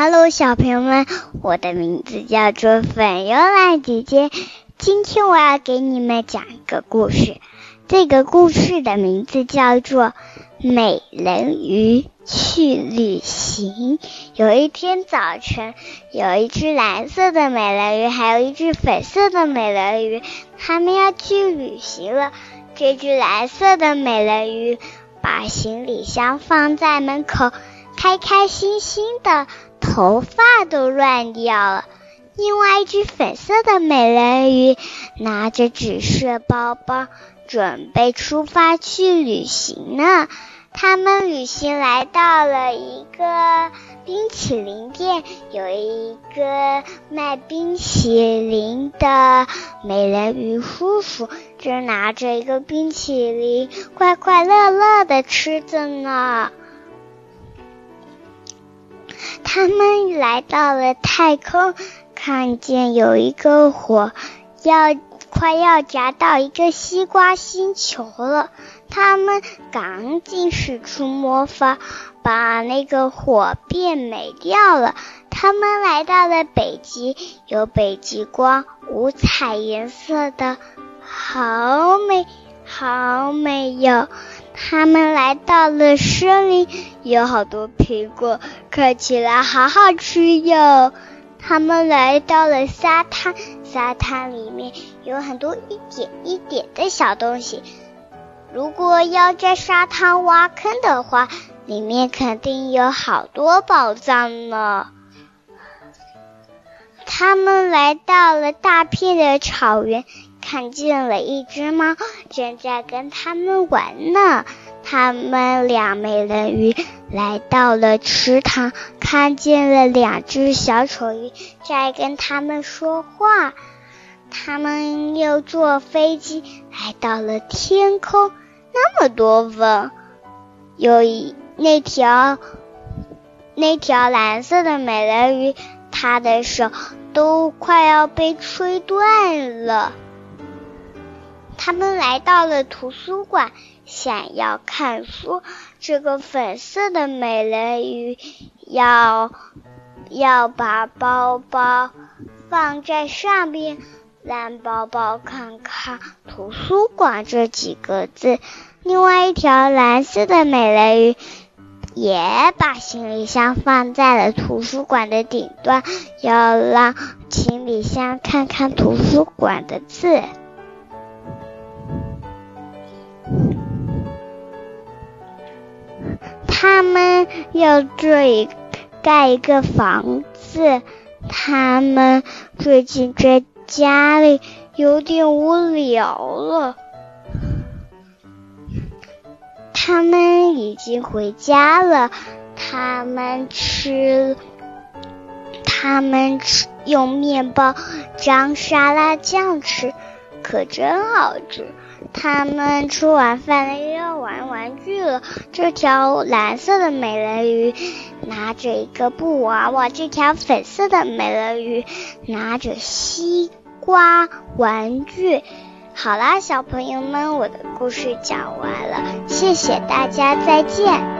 Hello，小朋友们，我的名字叫做粉幽兰姐姐。今天我要给你们讲一个故事，这个故事的名字叫做《美人鱼去旅行》。有一天早晨，有一只蓝色的美人鱼，还有一只粉色的美人鱼，他们要去旅行了。这只蓝色的美人鱼把行李箱放在门口，开开心心的。头发都乱掉了。另外一只粉色的美人鱼拿着紫色包包，准备出发去旅行呢。他们旅行来到了一个冰淇淋店，有一个卖冰淇淋的美人鱼叔叔正拿着一个冰淇淋，快快乐乐的吃着呢。他们来到了太空，看见有一个火要快要夹到一个西瓜星球了。他们赶紧使出魔法，把那个火变没掉了。他们来到了北极，有北极光，五彩颜色的，好美，好美哟。他们来到了森林，有好多苹果，看起来好好吃哟。他们来到了沙滩，沙滩里面有很多一点一点的小东西。如果要在沙滩挖坑的话，里面肯定有好多宝藏呢。他们来到了大片的草原。看见了一只猫，正在跟他们玩呢。他们俩美人鱼来到了池塘，看见了两只小丑鱼在跟他们说话。他们又坐飞机来到了天空，那么多风，有一那条那条蓝色的美人鱼，它的手都快要被吹断了。他们来到了图书馆，想要看书。这个粉色的美人鱼要要把包包放在上边，让包包看看“图书馆”这几个字。另外一条蓝色的美人鱼也把行李箱放在了图书馆的顶端，要让行李箱看看图书馆的字。他们要一盖一个房子。他们最近在家里有点无聊了。他们已经回家了。他们吃，他们吃用面包沾沙拉酱吃，可真好吃。他们吃完饭了，又要玩玩具了。这条蓝色的美人鱼拿着一个布娃娃，这条粉色的美人鱼拿着西瓜玩具。好啦，小朋友们，我的故事讲完了，谢谢大家，再见。